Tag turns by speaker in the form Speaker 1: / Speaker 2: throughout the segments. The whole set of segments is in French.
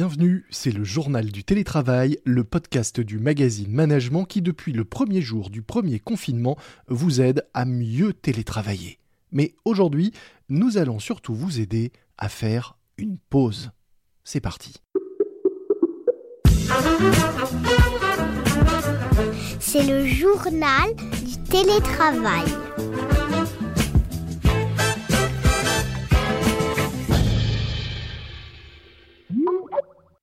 Speaker 1: Bienvenue, c'est le journal du télétravail, le podcast du magazine Management qui depuis le premier jour du premier confinement vous aide à mieux télétravailler. Mais aujourd'hui, nous allons surtout vous aider à faire une pause. C'est parti.
Speaker 2: C'est le journal du télétravail.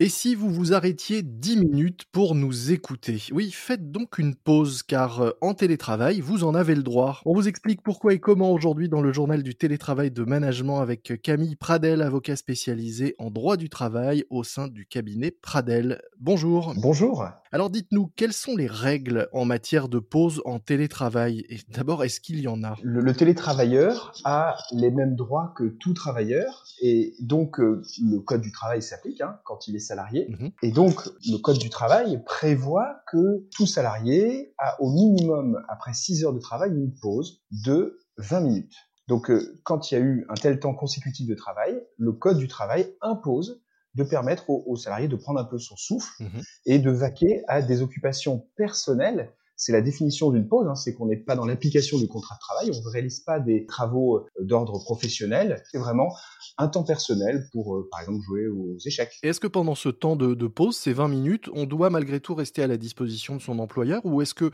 Speaker 1: Et si vous vous arrêtiez 10 minutes pour nous écouter? Oui, faites donc une pause, car euh, en télétravail, vous en avez le droit. On vous explique pourquoi et comment aujourd'hui dans le journal du télétravail de management avec Camille Pradel, avocat spécialisé en droit du travail au sein du cabinet Pradel. Bonjour.
Speaker 3: Bonjour.
Speaker 1: Alors dites-nous, quelles sont les règles en matière de pause en télétravail? Et d'abord, est-ce qu'il y en a?
Speaker 3: Le, le, télétravailleur a les mêmes droits que tout travailleur, et donc euh, le code du travail s'applique hein, quand il est salarié. Mmh et donc le code du travail prévoit que tout salarié a au minimum, après 6 heures de travail, une pause de 20 minutes. Donc euh, quand il y a eu un tel temps consécutif de travail, le code du travail impose de permettre aux, salariés de prendre un peu son souffle mmh et de vaquer à des occupations personnelles. C'est la définition d'une pause, hein, c'est qu'on n'est pas dans l'application du contrat de travail, on ne réalise pas des travaux euh, d'ordre professionnel, c'est vraiment un temps personnel pour, euh, par exemple, jouer aux échecs.
Speaker 1: Est-ce que pendant ce temps de, pause, ces 20 minutes, on doit malgré tout rester à la disposition de son employeur ou est-ce que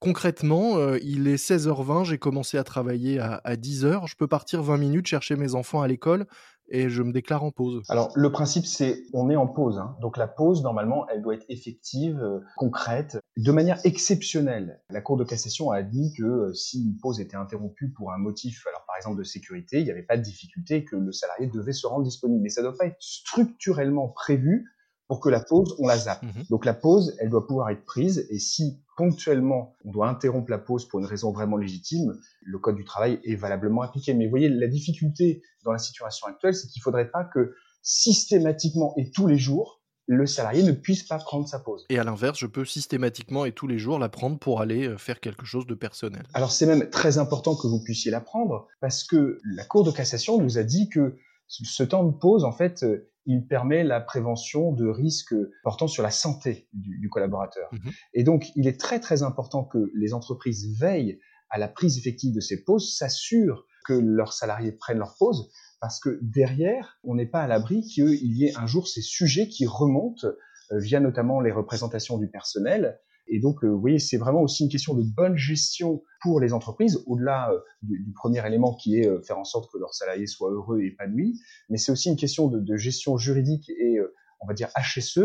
Speaker 1: concrètement, euh, il est 16h20, j'ai commencé à travailler à, à 10h, je peux partir 20 minutes chercher mes enfants à l'école et je me déclare en pause.
Speaker 3: Alors le principe c'est on est en pause, hein. donc la pause normalement elle doit être effective, euh, concrète, de manière exceptionnelle. La Cour de cassation a admis que euh, si une pause était interrompue pour un motif, alors par exemple de sécurité, il n'y avait pas de difficulté que le salarié devait se rendre disponible, mais ça ne doit pas être structurellement prévu pour que la pause, on la zappe. Mmh Donc la pause, elle doit pouvoir être prise et si ponctuellement on doit interrompre la pause pour une raison vraiment légitime, le code du travail est valablement appliqué. Mais vous voyez, la difficulté dans la situation actuelle, c'est qu'il ne faudrait pas que systématiquement et tous les jours, le salarié ne puisse pas prendre sa pause.
Speaker 1: Et à l'inverse, je peux systématiquement et tous les jours la prendre pour aller euh, faire quelque chose de personnel.
Speaker 3: Alors c'est même très important que vous puissiez la prendre parce que la Cour de cassation nous a dit que ce temps de pause, en fait, euh, il permet la prévention de risques portant sur la santé du, collaborateur. Mmh Et donc, il est très très important que les entreprises veillent à la prise effective de ces pauses, s'assurent que leurs salariés prennent leur pause, parce que derrière, on n'est pas à l'abri qu'il y ait un jour ces sujets qui remontent euh, via notamment les représentations du personnel et donc, euh, vous voyez, c'est vraiment aussi une question de bonne gestion pour les entreprises, au-delà euh, du, premier élément qui est euh, faire en sorte que leurs salariés soient heureux et épanouis, mais c'est aussi une question de, gestion juridique et, on va dire, HSE,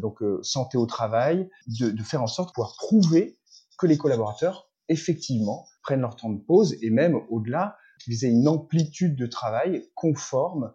Speaker 3: donc santé au travail, de, de faire en sorte de pouvoir prouver que les collaborateurs, effectivement, prennent leur temps de pause et même au-delà, qu'ils aient une amplitude de travail conforme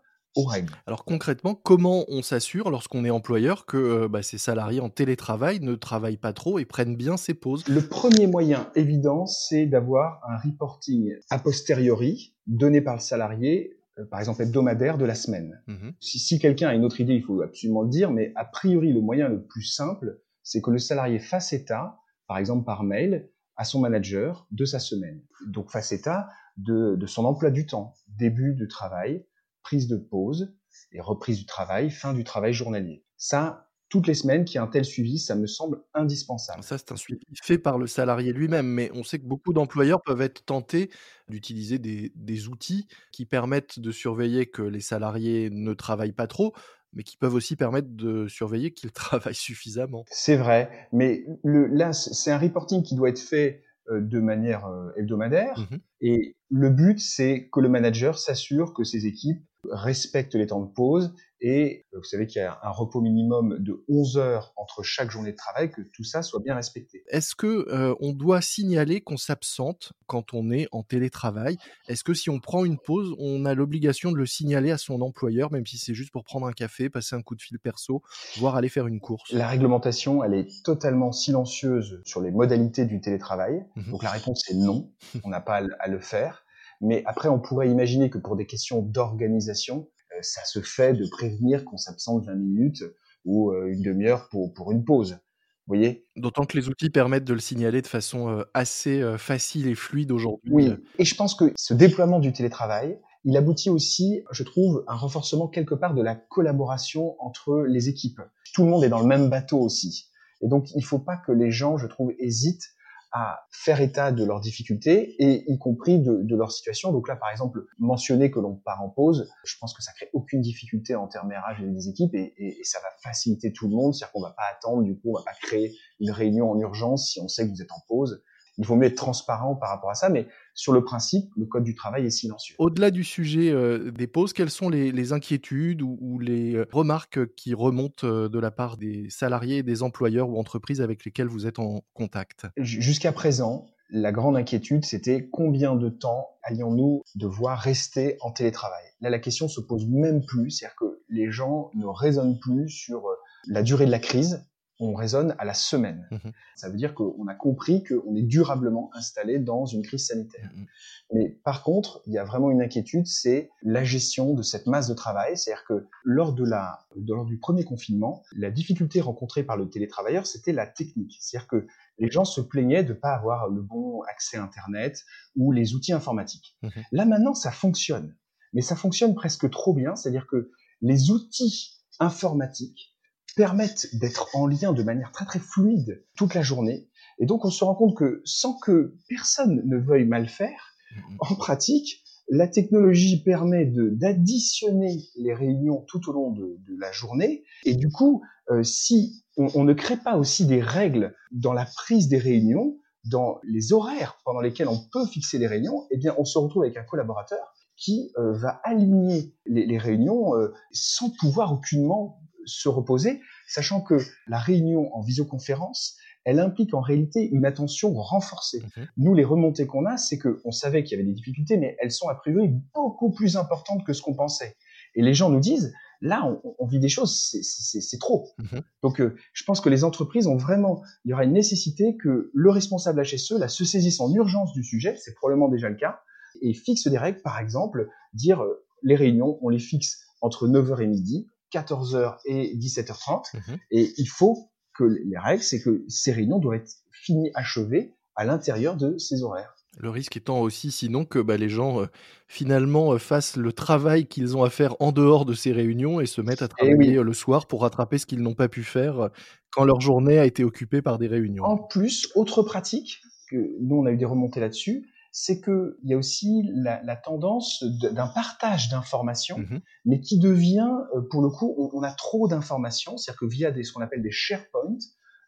Speaker 1: Alors concrètement, comment on s'assure lorsqu'on est employeur que euh, bah, ses salariés en télétravail ne travaillent pas trop et prennent bien ses pauses?
Speaker 3: Le premier moyen évident, c'est d'avoir un reporting a posteriori donné par le salarié, euh, par exemple hebdomadaire de la semaine. Mmh si, si quelqu'un a une autre idée, il faut absolument le dire, mais a priori, le moyen le plus simple, c'est que le salarié fasse état, par exemple par mail, à son manager de sa semaine. Donc fasse état de, de son emploi du temps, début de travail, prise de pause et reprise du travail, fin du travail journalier. Ça, toutes les semaines qu'il y a un tel suivi, ça me semble indispensable.
Speaker 1: Ça, c'est un suivi fait par le salarié lui-même, mais on sait que beaucoup d'employeurs peuvent être tentés d'utiliser des, des, outils qui permettent de surveiller que les salariés ne travaillent pas trop, mais qui peuvent aussi permettre de surveiller qu'ils travaillent suffisamment.
Speaker 3: C'est vrai, mais le, là, c'est un reporting qui doit être fait euh, de manière euh, hebdomadaire. Mmh et le but, c'est que le manager s'assure que ses équipes respectent les temps de pause et euh, vous savez qu'il y a un repos minimum de 11 heures entre chaque journée de travail, que tout ça soit bien respecté.
Speaker 1: Est-ce que euh, on doit signaler qu'on s'absente quand on est en télétravail? Est-ce que si on prend une pause, on a l'obligation de le signaler à son employeur, même si c'est juste pour prendre un café, passer un coup de fil perso, voire aller faire une course?
Speaker 3: La réglementation, elle est totalement silencieuse sur les modalités du télétravail. Mmh Donc la réponse est non, on n'a pas à le faire. Mais après, on pourrait imaginer que pour des questions d'organisation, euh, ça se fait de prévenir qu'on s'absente 20 minutes ou euh, une demi-heure pour, pour une pause. Vous voyez?
Speaker 1: D'autant que les outils permettent de le signaler de façon euh, assez facile et fluide aujourd'hui.
Speaker 3: Oui, et je pense que ce déploiement du télétravail, il aboutit aussi, je trouve, un renforcement quelque part de la collaboration entre les équipes. Tout le monde est dans le même bateau aussi. Et donc, il ne faut pas que les gens, je trouve, hésitent à faire état de leurs difficultés et y compris de, leur situation. Donc là, par exemple, mentionner que l'on part en pause, je pense que ça crée aucune difficulté en termes RH des équipes et, et, et, ça va faciliter tout le monde. C'est-à-dire qu'on va pas attendre, du coup, on va pas créer une réunion en urgence si on sait que vous êtes en pause il vaut mieux être transparent par rapport à ça, mais sur le principe, le code du travail est silencieux.
Speaker 1: Au-delà du sujet euh, des pauses, quelles sont les, inquiétudes ou, les euh, remarques qui remontent euh, de la part des salariés, des employeurs ou entreprises avec lesquels vous êtes en contact?
Speaker 3: Jusqu'à présent, la grande inquiétude, c'était combien de temps allions-nous devoir rester en télétravail? Là, la question se pose même plus, c'est-à-dire que les gens ne raisonnent plus sur la durée de la crise, on raisonne à la semaine. Mmh Ça veut dire qu'on a compris qu'on est durablement installé dans une crise sanitaire. Mmh Mais par contre, il y a vraiment une inquiétude, c'est la gestion de cette masse de travail. C'est-à-dire que lors, de la, lors du premier confinement, la difficulté rencontrée par le télétravailleur, c'était la technique. C'est-à-dire que les gens se plaignaient de ne pas avoir le bon accès à Internet ou les outils informatiques. Mmh Là maintenant, ça fonctionne. Mais ça fonctionne presque trop bien. C'est-à-dire que les outils informatiques permettent d'être en lien de manière très très fluide toute la journée. Et donc on se rend compte que sans que personne ne veuille mal faire, mm-hmm. en pratique, la technologie permet d'additionner les réunions tout au long de, la journée. Et du coup, euh, si on, ne crée pas aussi des règles dans la prise des réunions, dans les horaires pendant lesquels on peut fixer les réunions, eh bien, on se retrouve avec un collaborateur qui euh, va aligner les, réunions euh, sans pouvoir aucunement se reposer, sachant que la réunion en visioconférence, elle implique en réalité une attention renforcée. Nous, les remontées qu'on a, c'est qu'on savait qu'il y avait des difficultés, mais elles sont a priori beaucoup plus importantes que ce qu'on pensait. Et les gens nous disent, là, on, vit des choses, c'est trop. Mhm. Donc, euh, je pense que les entreprises ont vraiment, il y aura une nécessité que le responsable HSE là, se saisisse en urgence du sujet, c'est probablement déjà le cas, et fixe des règles, par exemple, dire euh, les réunions, on les fixe entre 9h et midi, 14h et 17h30. Mhm. Et il faut que les règles, c'est que ces réunions doivent être finies, achevées à l'intérieur de ces horaires.
Speaker 1: Le risque étant aussi sinon que bah, les gens euh, finalement euh, fassent le travail qu'ils ont à faire en dehors de ces réunions et se mettent à eh travailler euh, le soir pour rattraper ce qu'ils n'ont pas pu faire quand leur journée a été occupée par des réunions.
Speaker 3: En plus, autre pratique, que nous on a eu des remontées là-dessus, c'est qu'il y a aussi la, tendance d'un partage d'informations, mmh mais qui devient, euh, pour le coup, on, a trop d'informations, c'est-à-dire que via des, ce qu'on appelle des SharePoint,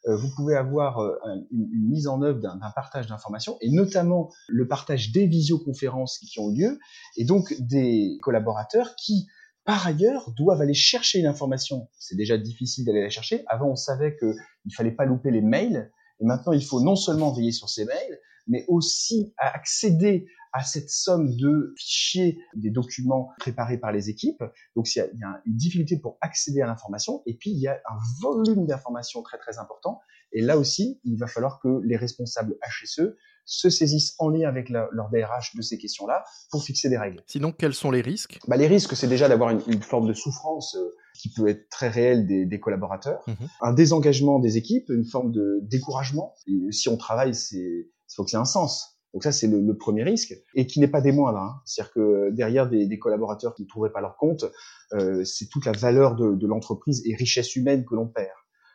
Speaker 3: euh, vous pouvez avoir euh, une, mise en œuvre d'un partage d'informations, et notamment le partage des visioconférences qui ont lieu, et donc des collaborateurs qui, par ailleurs, doivent aller chercher l'information. C'est déjà difficile d'aller la chercher. Avant, on savait qu'il ne fallait pas louper les mails, et maintenant, il faut non seulement veiller sur ces mails, mais aussi à accéder à cette somme de fichiers, des documents préparés par les équipes. Donc, il y a, une difficulté pour accéder à l'information. Et puis, il y a un volume d'informations très, très important. Et là aussi, il va falloir que les responsables HSE se saisissent en lien avec leur DRH de ces questions-là pour fixer des règles.
Speaker 1: Sinon, quels sont les risques?
Speaker 3: Bah, Les risques, c'est déjà d'avoir une, forme de souffrance euh, qui peut être très réelle des, collaborateurs, mmh un désengagement des équipes, une forme de découragement. Et si on travaille, c'est il faut que c'est un sens. Donc ça, c'est le, premier risque, et qui n'est pas des moindres. Hein. C'est-à-dire que derrière des, collaborateurs qui ne trouveraient pas leur compte, euh, c'est toute la valeur de, l'entreprise et richesse humaine que l'on perd.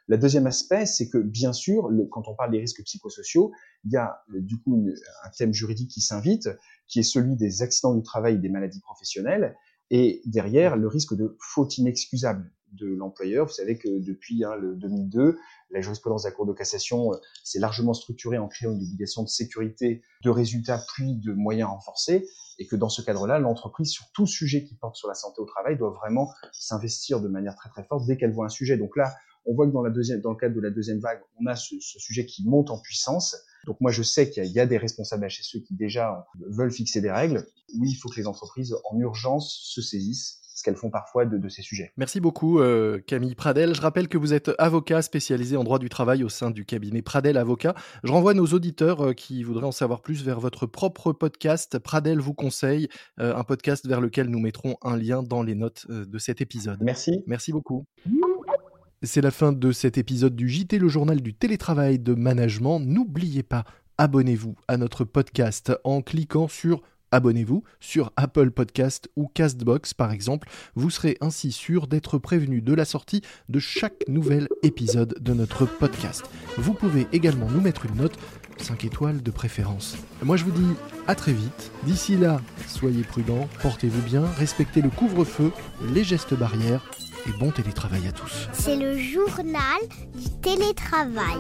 Speaker 3: Le deuxième aspect, c'est que bien sûr, quand on parle des risques psychosociaux, il y a euh, du coup un thème juridique qui s'invite, qui est celui des accidents du travail et des maladies professionnelles, et derrière le risque de faute inexcusable de l'employeur. Vous savez que depuis hein, le 2002, la jurisprudence de la Cour de cassation euh, s'est largement structurée en créant une obligation de sécurité, de résultats, puis de moyens renforcés, et que dans ce cadre-là, l'entreprise, sur tout sujet qui porte sur la santé au travail, doit vraiment s'investir de manière très très forte dès qu'elle voit un sujet. Donc là, on voit que dans, la deuxième, dans le cadre de la deuxième vague, on a ce, sujet qui monte en puissance. Donc moi, je sais qu'il y, a des responsables HSE qui déjà veulent fixer des règles. Oui, il faut que les entreprises en urgence se saisissent qu'elles font parfois de, ces sujets.
Speaker 1: Merci beaucoup euh, Camille Pradel. Je rappelle que vous êtes avocat spécialisé en droit du travail au sein du cabinet Pradel Avocat. Je renvoie nos auditeurs euh, qui voudraient en savoir plus vers votre propre podcast. Pradel vous conseille, euh, un podcast vers lequel nous mettrons un lien dans les notes de cet épisode.
Speaker 3: Merci.
Speaker 1: Merci beaucoup. C'est la fin de cet épisode du JT, le journal du télétravail de management. N'oubliez pas, abonnez-vous à notre podcast en cliquant sur abonnez-vous sur Apple Podcast ou Castbox par exemple. Vous serez ainsi sûr d'être prévenu de la sortie de chaque nouvel épisode de notre podcast. Vous pouvez également nous mettre une note 5 étoiles de préférence. Moi je vous dis à très vite. D'ici là, soyez prudents, portez-vous bien, respectez le couvre-feu, les gestes barrières et bon télétravail à tous.
Speaker 2: C'est le journal du télétravail.